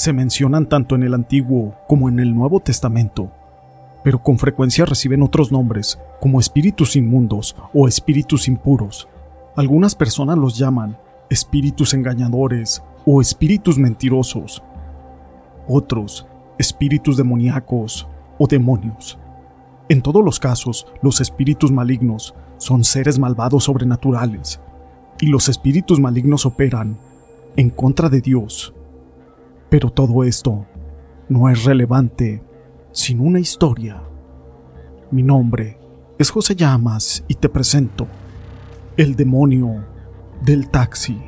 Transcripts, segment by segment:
se mencionan tanto en el Antiguo como en el Nuevo Testamento, pero con frecuencia reciben otros nombres, como espíritus inmundos o espíritus impuros. Algunas personas los llaman espíritus engañadores o espíritus mentirosos. Otros, espíritus demoníacos o demonios. En todos los casos, los espíritus malignos son seres malvados sobrenaturales, y los espíritus malignos operan en contra de Dios pero todo esto no es relevante sin una historia. Mi nombre es José Llamas y te presento El demonio del taxi.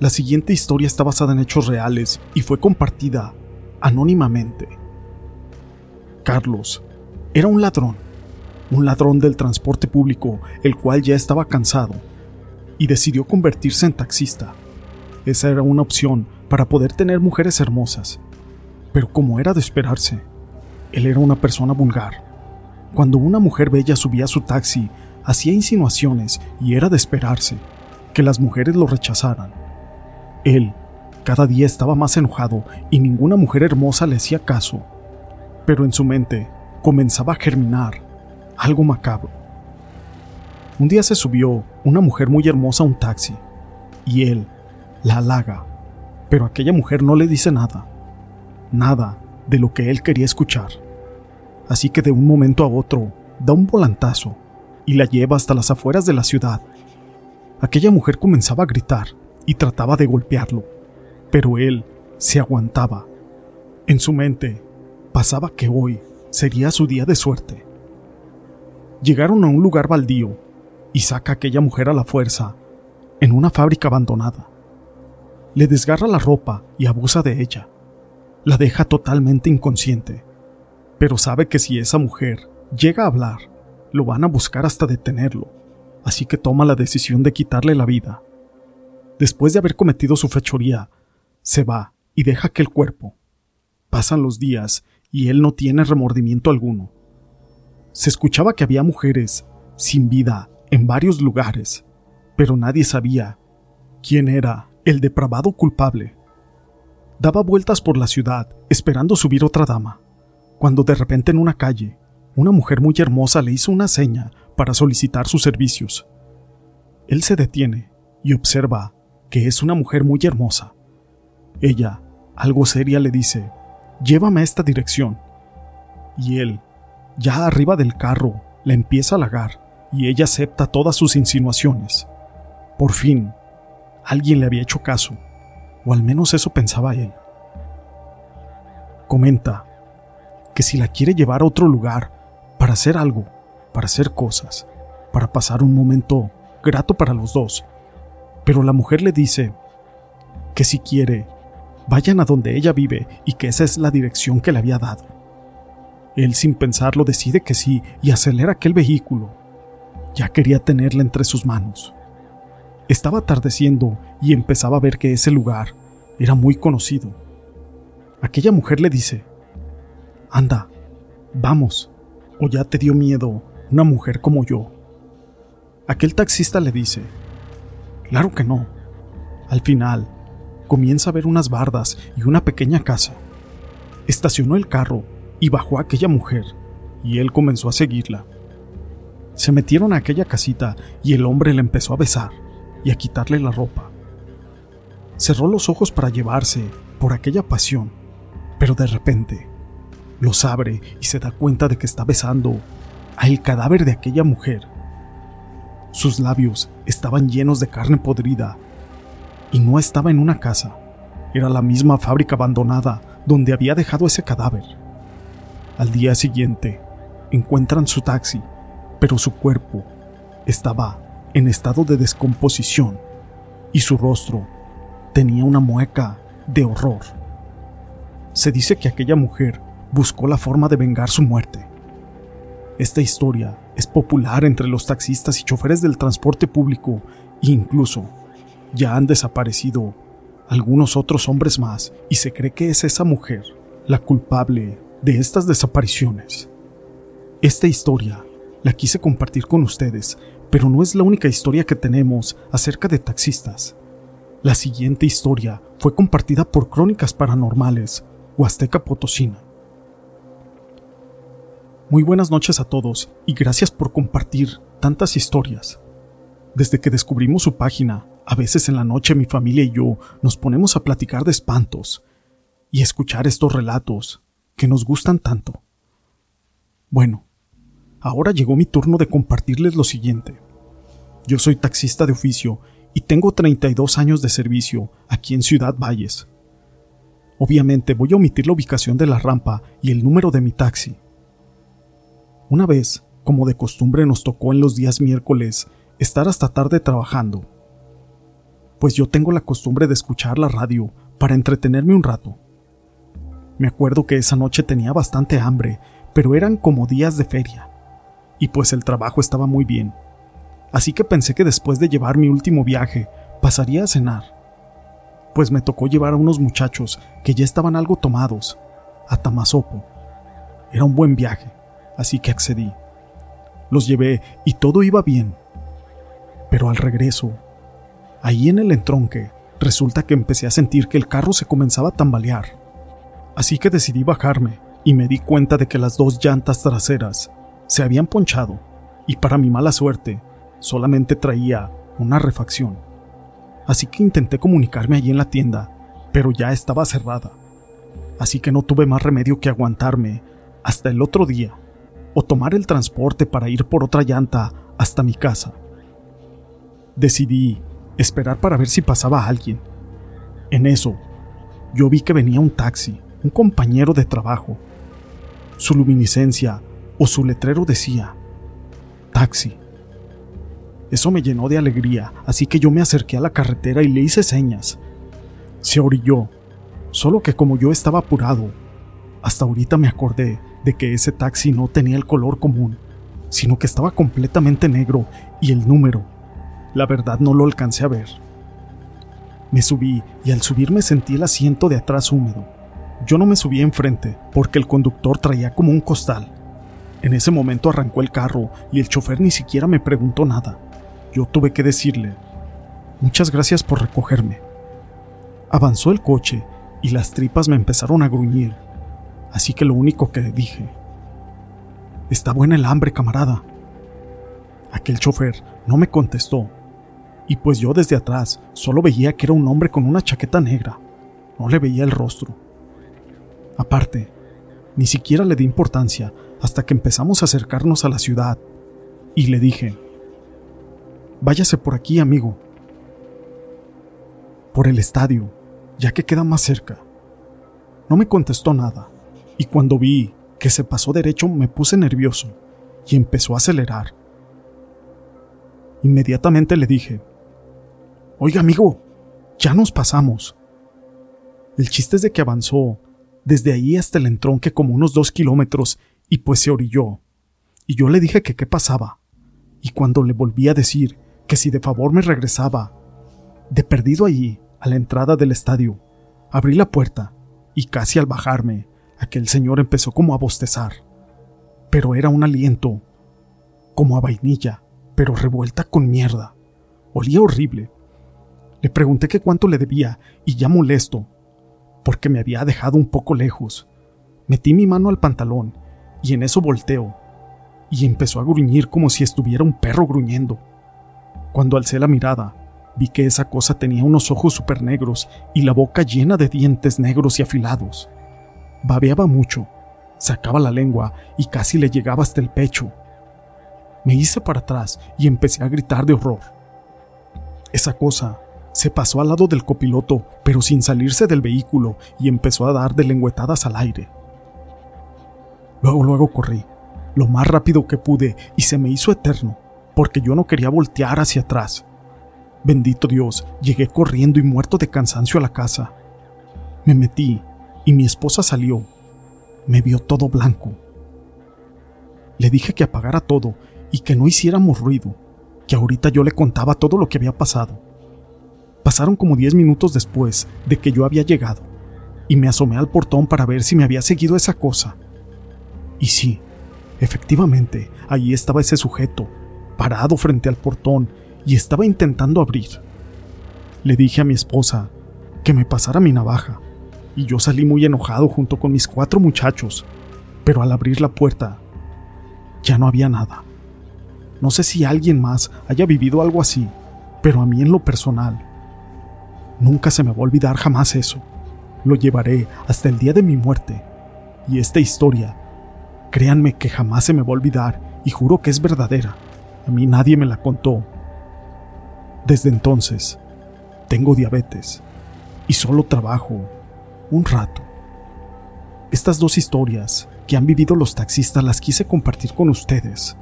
La siguiente historia está basada en hechos reales y fue compartida anónimamente. Carlos era un ladrón, un ladrón del transporte público, el cual ya estaba cansado y decidió convertirse en taxista. Esa era una opción para poder tener mujeres hermosas. Pero como era de esperarse, él era una persona vulgar. Cuando una mujer bella subía a su taxi, hacía insinuaciones y era de esperarse que las mujeres lo rechazaran. Él cada día estaba más enojado y ninguna mujer hermosa le hacía caso. Pero en su mente comenzaba a germinar algo macabro. Un día se subió una mujer muy hermosa a un taxi y él la halaga pero aquella mujer no le dice nada, nada de lo que él quería escuchar. Así que de un momento a otro da un volantazo y la lleva hasta las afueras de la ciudad. Aquella mujer comenzaba a gritar y trataba de golpearlo, pero él se aguantaba. En su mente pasaba que hoy sería su día de suerte. Llegaron a un lugar baldío y saca a aquella mujer a la fuerza en una fábrica abandonada le desgarra la ropa y abusa de ella. La deja totalmente inconsciente, pero sabe que si esa mujer llega a hablar, lo van a buscar hasta detenerlo, así que toma la decisión de quitarle la vida. Después de haber cometido su fechoría, se va y deja que el cuerpo. Pasan los días y él no tiene remordimiento alguno. Se escuchaba que había mujeres sin vida en varios lugares, pero nadie sabía quién era el depravado culpable. Daba vueltas por la ciudad, esperando subir otra dama, cuando de repente en una calle, una mujer muy hermosa le hizo una seña para solicitar sus servicios. Él se detiene y observa que es una mujer muy hermosa. Ella, algo seria, le dice, llévame a esta dirección. Y él, ya arriba del carro, la empieza a halagar y ella acepta todas sus insinuaciones. Por fin, alguien le había hecho caso, o al menos eso pensaba él. Comenta que si la quiere llevar a otro lugar para hacer algo, para hacer cosas, para pasar un momento grato para los dos, pero la mujer le dice que si quiere, vayan a donde ella vive y que esa es la dirección que le había dado. Él sin pensarlo decide que sí y acelera aquel vehículo. Ya quería tenerla entre sus manos. Estaba atardeciendo y empezaba a ver que ese lugar era muy conocido. Aquella mujer le dice, Anda, vamos, o ya te dio miedo una mujer como yo. Aquel taxista le dice, Claro que no. Al final, comienza a ver unas bardas y una pequeña casa. Estacionó el carro y bajó a aquella mujer, y él comenzó a seguirla. Se metieron a aquella casita y el hombre le empezó a besar y a quitarle la ropa. Cerró los ojos para llevarse por aquella pasión, pero de repente los abre y se da cuenta de que está besando al cadáver de aquella mujer. Sus labios estaban llenos de carne podrida y no estaba en una casa, era la misma fábrica abandonada donde había dejado ese cadáver. Al día siguiente, encuentran su taxi, pero su cuerpo estaba en estado de descomposición y su rostro tenía una mueca de horror. se dice que aquella mujer buscó la forma de vengar su muerte. Esta historia es popular entre los taxistas y choferes del transporte público e incluso ya han desaparecido algunos otros hombres más y se cree que es esa mujer la culpable de estas desapariciones. Esta historia la quise compartir con ustedes, pero no es la única historia que tenemos acerca de taxistas. La siguiente historia fue compartida por Crónicas Paranormales, Huasteca Potosina. Muy buenas noches a todos y gracias por compartir tantas historias. Desde que descubrimos su página, a veces en la noche mi familia y yo nos ponemos a platicar de espantos y escuchar estos relatos que nos gustan tanto. Bueno, ahora llegó mi turno de compartirles lo siguiente. Yo soy taxista de oficio y tengo 32 años de servicio aquí en Ciudad Valles. Obviamente voy a omitir la ubicación de la rampa y el número de mi taxi. Una vez, como de costumbre nos tocó en los días miércoles, estar hasta tarde trabajando. Pues yo tengo la costumbre de escuchar la radio para entretenerme un rato. Me acuerdo que esa noche tenía bastante hambre, pero eran como días de feria. Y pues el trabajo estaba muy bien. Así que pensé que después de llevar mi último viaje, pasaría a cenar. Pues me tocó llevar a unos muchachos que ya estaban algo tomados, a Tamazopo. Era un buen viaje, así que accedí. Los llevé y todo iba bien. Pero al regreso, ahí en el entronque, resulta que empecé a sentir que el carro se comenzaba a tambalear. Así que decidí bajarme y me di cuenta de que las dos llantas traseras se habían ponchado y para mi mala suerte solamente traía una refacción. Así que intenté comunicarme allí en la tienda, pero ya estaba cerrada. Así que no tuve más remedio que aguantarme hasta el otro día o tomar el transporte para ir por otra llanta hasta mi casa. Decidí esperar para ver si pasaba alguien. En eso, yo vi que venía un taxi un compañero de trabajo. Su luminiscencia o su letrero decía, taxi. Eso me llenó de alegría, así que yo me acerqué a la carretera y le hice señas. Se orilló, solo que como yo estaba apurado, hasta ahorita me acordé de que ese taxi no tenía el color común, sino que estaba completamente negro y el número, la verdad no lo alcancé a ver. Me subí y al subirme sentí el asiento de atrás húmedo. Yo no me subí enfrente porque el conductor traía como un costal. En ese momento arrancó el carro y el chofer ni siquiera me preguntó nada. Yo tuve que decirle, muchas gracias por recogerme. Avanzó el coche y las tripas me empezaron a gruñir, así que lo único que dije, está buena el hambre, camarada. Aquel chofer no me contestó, y pues yo desde atrás solo veía que era un hombre con una chaqueta negra, no le veía el rostro. Aparte, ni siquiera le di importancia hasta que empezamos a acercarnos a la ciudad y le dije, váyase por aquí, amigo, por el estadio, ya que queda más cerca. No me contestó nada, y cuando vi que se pasó derecho me puse nervioso y empezó a acelerar. Inmediatamente le dije, Oiga, amigo, ya nos pasamos. El chiste es de que avanzó desde ahí hasta el entronque como unos dos kilómetros, y pues se orilló. Y yo le dije que qué pasaba. Y cuando le volví a decir que si de favor me regresaba, de perdido allí, a la entrada del estadio, abrí la puerta, y casi al bajarme, aquel señor empezó como a bostezar. Pero era un aliento, como a vainilla, pero revuelta con mierda. Olía horrible. Le pregunté que cuánto le debía, y ya molesto, porque me había dejado un poco lejos. Metí mi mano al pantalón y en eso volteo, y empezó a gruñir como si estuviera un perro gruñendo. Cuando alcé la mirada, vi que esa cosa tenía unos ojos súper negros y la boca llena de dientes negros y afilados. Babeaba mucho, sacaba la lengua y casi le llegaba hasta el pecho. Me hice para atrás y empecé a gritar de horror. Esa cosa se pasó al lado del copiloto, pero sin salirse del vehículo, y empezó a dar de lengüetadas al aire. Luego, luego corrí, lo más rápido que pude, y se me hizo eterno, porque yo no quería voltear hacia atrás. Bendito Dios, llegué corriendo y muerto de cansancio a la casa. Me metí, y mi esposa salió. Me vio todo blanco. Le dije que apagara todo y que no hiciéramos ruido, que ahorita yo le contaba todo lo que había pasado. Pasaron como diez minutos después de que yo había llegado, y me asomé al portón para ver si me había seguido esa cosa. Y sí, efectivamente, allí estaba ese sujeto, parado frente al portón, y estaba intentando abrir. Le dije a mi esposa que me pasara mi navaja, y yo salí muy enojado junto con mis cuatro muchachos, pero al abrir la puerta ya no había nada. No sé si alguien más haya vivido algo así, pero a mí en lo personal, nunca se me va a olvidar jamás eso. Lo llevaré hasta el día de mi muerte. Y esta historia, créanme que jamás se me va a olvidar y juro que es verdadera. A mí nadie me la contó. Desde entonces, tengo diabetes y solo trabajo un rato. Estas dos historias que han vivido los taxistas las quise compartir con ustedes.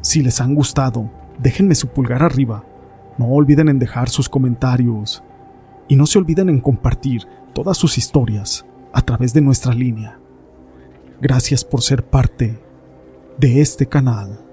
Si les han gustado, déjenme su pulgar arriba. No olviden en dejar sus comentarios. Y no se olviden en compartir todas sus historias a través de nuestra línea. Gracias por ser parte de este canal.